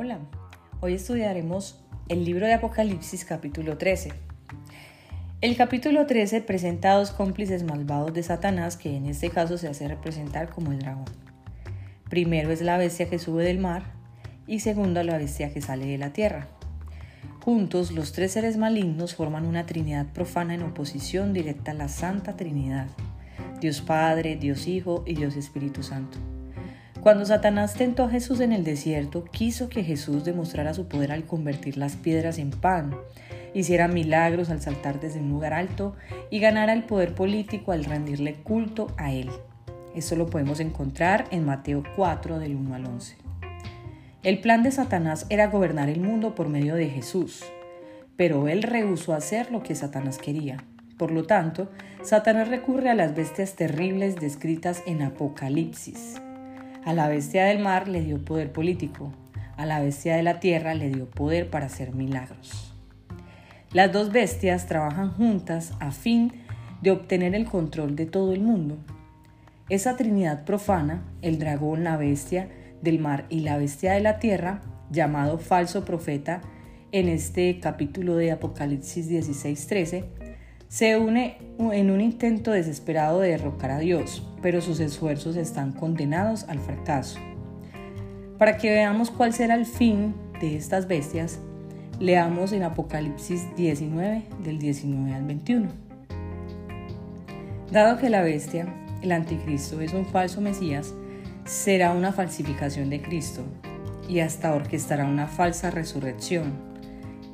Hola, hoy estudiaremos el libro de Apocalipsis capítulo 13. El capítulo 13 presenta a dos cómplices malvados de Satanás que en este caso se hace representar como el dragón. Primero es la bestia que sube del mar y segundo la bestia que sale de la tierra. Juntos los tres seres malignos forman una trinidad profana en oposición directa a la Santa Trinidad, Dios Padre, Dios Hijo y Dios Espíritu Santo. Cuando Satanás tentó a Jesús en el desierto, quiso que Jesús demostrara su poder al convertir las piedras en pan, hiciera milagros al saltar desde un lugar alto y ganara el poder político al rendirle culto a él. Esto lo podemos encontrar en Mateo 4 del 1 al 11. El plan de Satanás era gobernar el mundo por medio de Jesús, pero él rehusó hacer lo que Satanás quería. Por lo tanto, Satanás recurre a las bestias terribles descritas en Apocalipsis. A la bestia del mar le dio poder político, a la bestia de la tierra le dio poder para hacer milagros. Las dos bestias trabajan juntas a fin de obtener el control de todo el mundo. Esa trinidad profana, el dragón, la bestia del mar y la bestia de la tierra, llamado falso profeta, en este capítulo de Apocalipsis 16:13, se une en un intento desesperado de derrocar a Dios, pero sus esfuerzos están condenados al fracaso. Para que veamos cuál será el fin de estas bestias, leamos en Apocalipsis 19 del 19 al 21. Dado que la bestia, el anticristo, es un falso Mesías, será una falsificación de Cristo y hasta orquestará una falsa resurrección.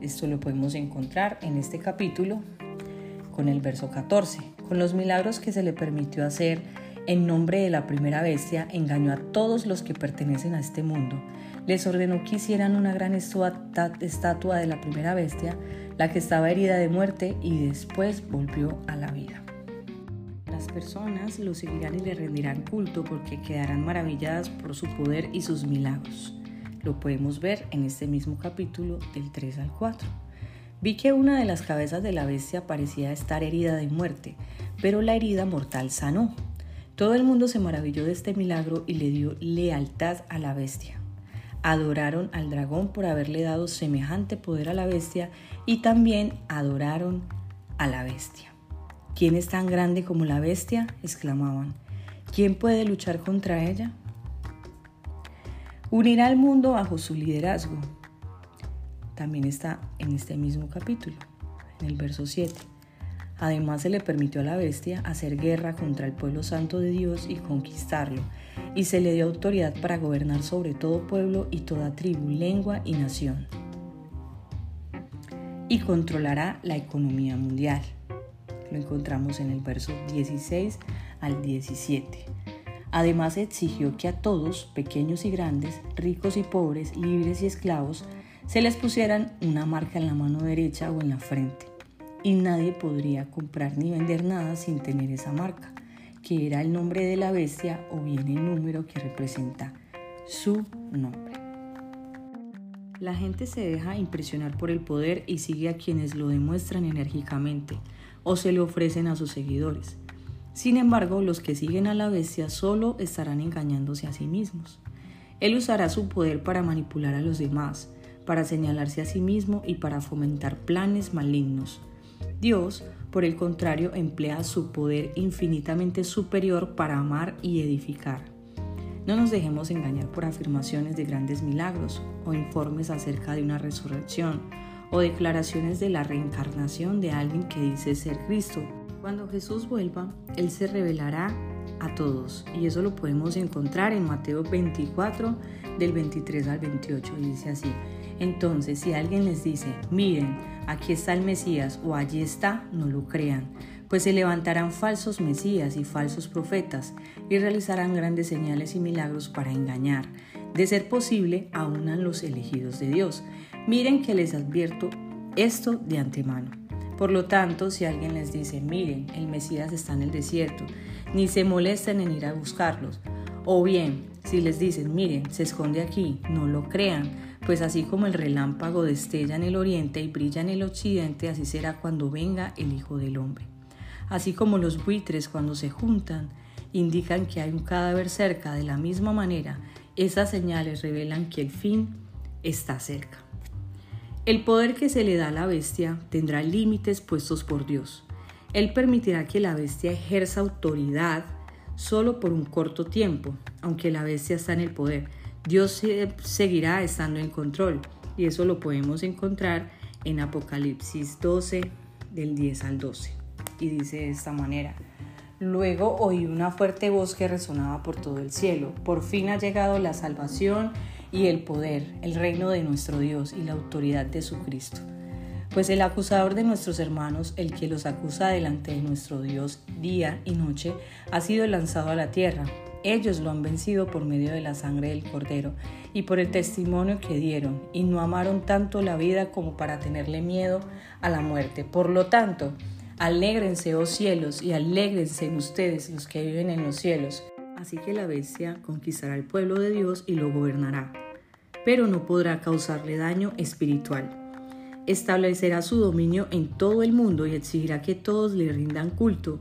Esto lo podemos encontrar en este capítulo con el verso 14. Con los milagros que se le permitió hacer en nombre de la primera bestia, engañó a todos los que pertenecen a este mundo. Les ordenó que hicieran una gran estatua de la primera bestia, la que estaba herida de muerte, y después volvió a la vida. Las personas lo seguirán y le rendirán culto porque quedarán maravilladas por su poder y sus milagros. Lo podemos ver en este mismo capítulo del 3 al 4. Vi que una de las cabezas de la bestia parecía estar herida de muerte, pero la herida mortal sanó. Todo el mundo se maravilló de este milagro y le dio lealtad a la bestia. Adoraron al dragón por haberle dado semejante poder a la bestia y también adoraron a la bestia. ¿Quién es tan grande como la bestia? exclamaban. ¿Quién puede luchar contra ella? Unirá al mundo bajo su liderazgo, también está en este mismo capítulo, en el verso 7. Además se le permitió a la bestia hacer guerra contra el pueblo santo de Dios y conquistarlo, y se le dio autoridad para gobernar sobre todo pueblo y toda tribu, lengua y nación. Y controlará la economía mundial. Lo encontramos en el verso 16 al 17. Además exigió que a todos, pequeños y grandes, ricos y pobres, libres y esclavos, se les pusieran una marca en la mano derecha o en la frente. Y nadie podría comprar ni vender nada sin tener esa marca, que era el nombre de la bestia o bien el número que representa su nombre. La gente se deja impresionar por el poder y sigue a quienes lo demuestran enérgicamente o se le ofrecen a sus seguidores. Sin embargo, los que siguen a la bestia solo estarán engañándose a sí mismos. Él usará su poder para manipular a los demás, para señalarse a sí mismo y para fomentar planes malignos. Dios, por el contrario, emplea su poder infinitamente superior para amar y edificar. No nos dejemos engañar por afirmaciones de grandes milagros o informes acerca de una resurrección o declaraciones de la reencarnación de alguien que dice ser Cristo. Cuando Jesús vuelva, Él se revelará a todos y eso lo podemos encontrar en Mateo 24 del 23 al 28 y dice así. Entonces, si alguien les dice, miren, aquí está el Mesías o allí está, no lo crean, pues se levantarán falsos Mesías y falsos profetas y realizarán grandes señales y milagros para engañar. De ser posible, aunan los elegidos de Dios. Miren que les advierto esto de antemano. Por lo tanto, si alguien les dice, miren, el Mesías está en el desierto, ni se molesten en ir a buscarlos. O bien, si les dicen, miren, se esconde aquí, no lo crean, pues así como el relámpago destella en el oriente y brilla en el occidente, así será cuando venga el Hijo del Hombre. Así como los buitres cuando se juntan indican que hay un cadáver cerca, de la misma manera, esas señales revelan que el fin está cerca. El poder que se le da a la bestia tendrá límites puestos por Dios. Él permitirá que la bestia ejerza autoridad solo por un corto tiempo, aunque la bestia está en el poder. Dios seguirá estando en control y eso lo podemos encontrar en Apocalipsis 12 del 10 al 12. Y dice de esta manera, luego oí una fuerte voz que resonaba por todo el cielo, por fin ha llegado la salvación y el poder, el reino de nuestro Dios y la autoridad de su Cristo. Pues el acusador de nuestros hermanos, el que los acusa delante de nuestro Dios día y noche, ha sido lanzado a la tierra. Ellos lo han vencido por medio de la sangre del Cordero y por el testimonio que dieron, y no amaron tanto la vida como para tenerle miedo a la muerte. Por lo tanto, alégrense, oh cielos, y alégrense ustedes los que viven en los cielos Así que la bestia conquistará el pueblo de Dios y lo gobernará, pero no podrá causarle daño espiritual. Establecerá su dominio en todo el mundo y exigirá que todos le rindan culto.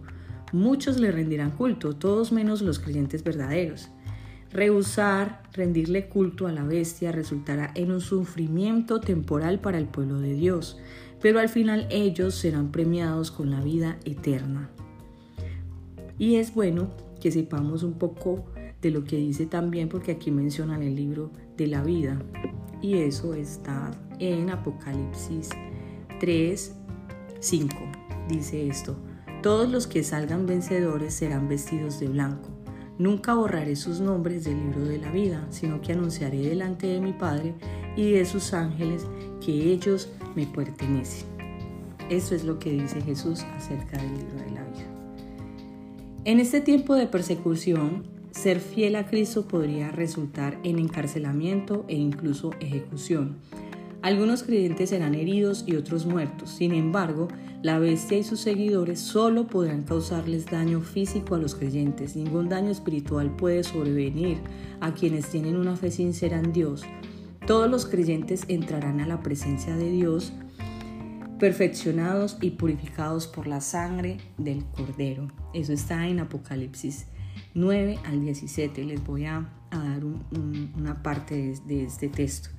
Muchos le rendirán culto, todos menos los creyentes verdaderos. Rehusar rendirle culto a la bestia resultará en un sufrimiento temporal para el pueblo de Dios, pero al final ellos serán premiados con la vida eterna. Y es bueno que sepamos un poco de lo que dice también, porque aquí mencionan el libro de la vida. Y eso está en Apocalipsis 3, 5. Dice esto, todos los que salgan vencedores serán vestidos de blanco. Nunca borraré sus nombres del libro de la vida, sino que anunciaré delante de mi Padre y de sus ángeles que ellos me pertenecen. Eso es lo que dice Jesús acerca del libro de la vida. En este tiempo de persecución, ser fiel a Cristo podría resultar en encarcelamiento e incluso ejecución. Algunos creyentes serán heridos y otros muertos. Sin embargo, la bestia y sus seguidores solo podrán causarles daño físico a los creyentes. Ningún daño espiritual puede sobrevenir a quienes tienen una fe sincera en Dios. Todos los creyentes entrarán a la presencia de Dios perfeccionados y purificados por la sangre del Cordero. Eso está en Apocalipsis 9 al 17. Les voy a, dar una parte de, este texto.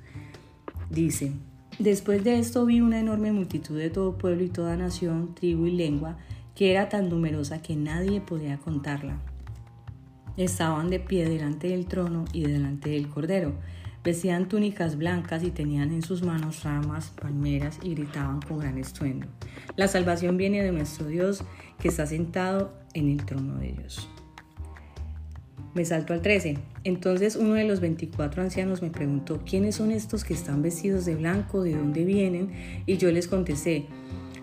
Dice, después de esto vi una enorme multitud de todo pueblo y toda nación, tribu y lengua, que era tan numerosa que nadie podía contarla. Estaban de pie delante del trono y delante del Cordero Vestían túnicas blancas y tenían en sus manos ramas, palmeras y gritaban con gran estruendo. La salvación viene de nuestro Dios que está sentado en el trono de Dios. Me salto al 13. Entonces uno de los 24 ancianos me preguntó, ¿quiénes son estos que están vestidos de blanco? ¿De dónde vienen? Y yo les contesté,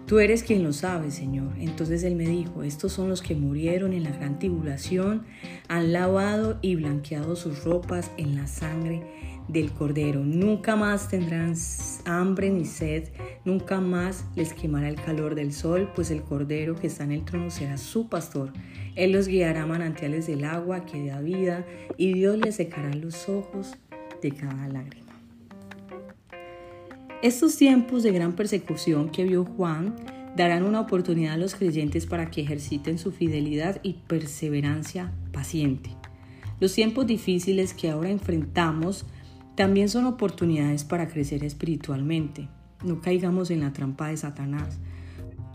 Tú eres quien lo sabe, Señor. Entonces él me dijo, estos son los que murieron en la gran tribulación, han lavado y blanqueado sus ropas en la sangre del Cordero. Nunca más tendrán hambre ni sed, nunca más les quemará el calor del sol, pues el Cordero que está en el trono será su pastor. Él los guiará a manantiales del agua que da vida, y Dios les secará los ojos de cada lágrima. Estos tiempos de gran persecución que vio Juan darán una oportunidad a los creyentes para que ejerciten su fidelidad y perseverancia paciente. Los tiempos difíciles que ahora enfrentamos también son oportunidades para crecer espiritualmente. No caigamos en la trampa de Satanás,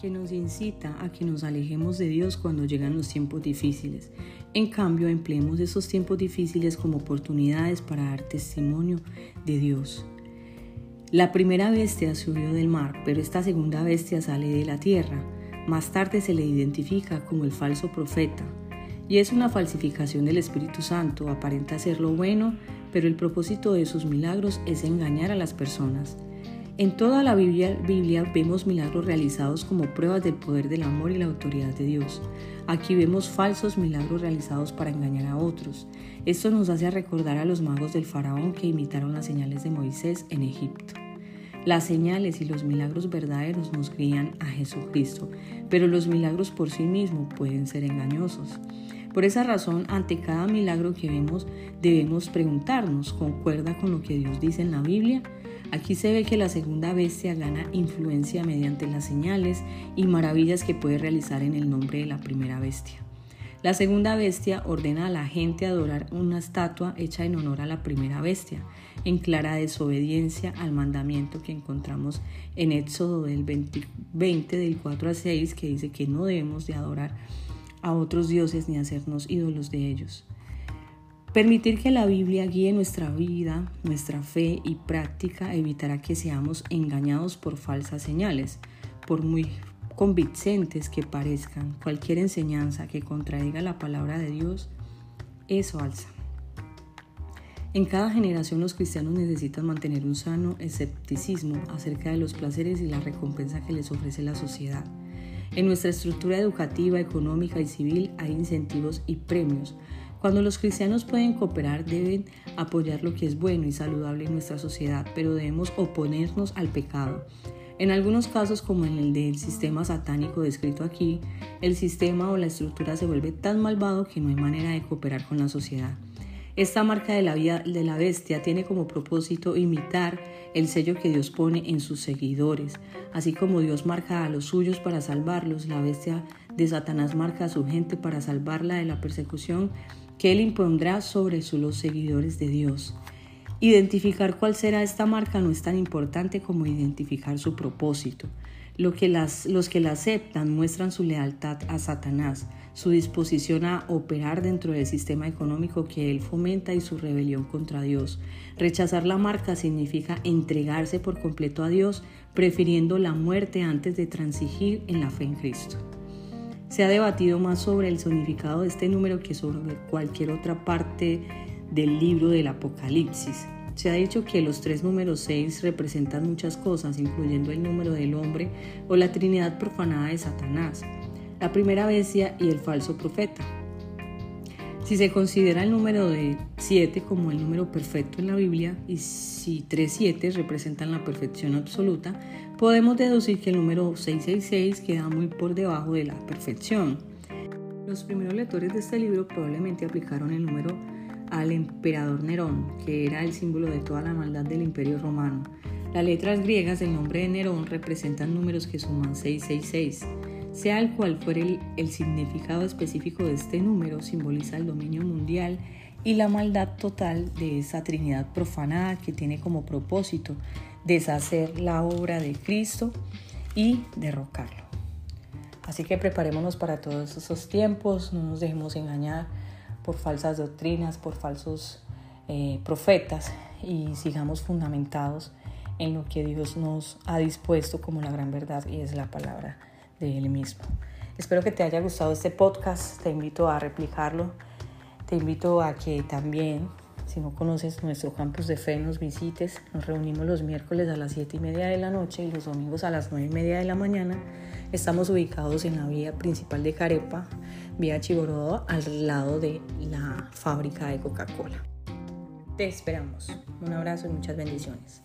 que nos incita a que nos alejemos de Dios cuando llegan los tiempos difíciles. En cambio, empleemos esos tiempos difíciles como oportunidades para dar testimonio de Dios. La primera bestia subió del mar, pero esta segunda bestia sale de la tierra. Más tarde se le identifica como el falso profeta. Y es una falsificación del Espíritu Santo, aparenta ser lo bueno, pero el propósito de sus milagros es engañar a las personas. En toda la Biblia, vemos milagros realizados como pruebas del poder del amor y la autoridad de Dios. Aquí vemos falsos milagros realizados para engañar a otros. Esto nos hace recordar a los magos del faraón que imitaron las señales de Moisés en Egipto. Las señales y los milagros verdaderos nos guían a Jesucristo, pero los milagros por sí mismos pueden ser engañosos. Por esa razón, ante cada milagro que vemos, debemos preguntarnos, ¿concuerda con lo que Dios dice en la Biblia? Aquí se ve que la segunda bestia gana influencia mediante las señales y maravillas que puede realizar en el nombre de la primera bestia. La segunda bestia ordena a la gente adorar una estatua hecha en honor a la primera bestia, en clara desobediencia al mandamiento que encontramos en Éxodo del 20, 20 del 4 a 6, que dice que no debemos de adorar a otros dioses ni hacernos ídolos de ellos. Permitir que la Biblia guíe nuestra vida, nuestra fe y práctica evitará que seamos engañados por falsas señales, por muy convincentes que parezcan. Cualquier enseñanza que contradiga la palabra de Dios es falsa. En cada generación los cristianos necesitan mantener un sano escepticismo acerca de los placeres y la recompensa que les ofrece la sociedad. En nuestra estructura educativa, económica y civil hay incentivos y premios cuando los cristianos pueden cooperar, deben apoyar lo que es bueno y saludable en nuestra sociedad, pero debemos oponernos al pecado. En algunos casos, como en el del sistema satánico descrito aquí, el sistema o la estructura se vuelve tan malvado que no hay manera de cooperar con la sociedad. Esta marca de la, vida, de la bestia tiene como propósito imitar el sello que Dios pone en sus seguidores. Así como Dios marca a los suyos para salvarlos, la bestia de Satanás marca a su gente para salvarla de la persecución que Él impondrá sobre los seguidores de Dios. Identificar cuál será esta marca no es tan importante como identificar su propósito. Lo que las, los que la aceptan muestran su lealtad a Satanás, su disposición a operar dentro del sistema económico que él fomenta y su rebelión contra Dios. Rechazar la marca significa entregarse por completo a Dios, prefiriendo la muerte antes de transigir en la fe en Cristo. Se ha debatido más sobre el significado de este número que sobre cualquier otra parte del libro del Apocalipsis. Se ha dicho que los tres números 6 representan muchas cosas, incluyendo el número del hombre o la trinidad profanada de Satanás, la primera bestia y el falso profeta. Si se considera el número de 7 como el número perfecto en la Biblia y si 3 7 representan la perfección absoluta, podemos deducir que el número 666 queda muy por debajo de la perfección. Los primeros lectores de este libro probablemente aplicaron el número al emperador Nerón, que era el símbolo de toda la maldad del imperio romano. Las letras griegas del nombre de Nerón representan números que suman 666. Sea cual fuere el, significado específico de este número, simboliza el dominio mundial y la maldad total de esa Trinidad profanada que tiene como propósito deshacer la obra de Cristo y derrocarlo. Así que preparémonos para todos esos tiempos, no nos dejemos engañar por falsas doctrinas, por falsos eh, profetas y sigamos fundamentados en lo que Dios nos ha dispuesto como la gran verdad y es la palabra de Él mismo. Espero que te haya gustado este podcast, te invito a replicarlo, te invito a que también, si no conoces nuestro campus de fe, nos visites. Nos reunimos los miércoles a las 7 y media de la noche y los domingos a las 9 y media de la mañana. Estamos ubicados en la vía principal de Carepa, vía Chigorodó, al lado de la fábrica de Coca-Cola. Te esperamos. Un abrazo y muchas bendiciones.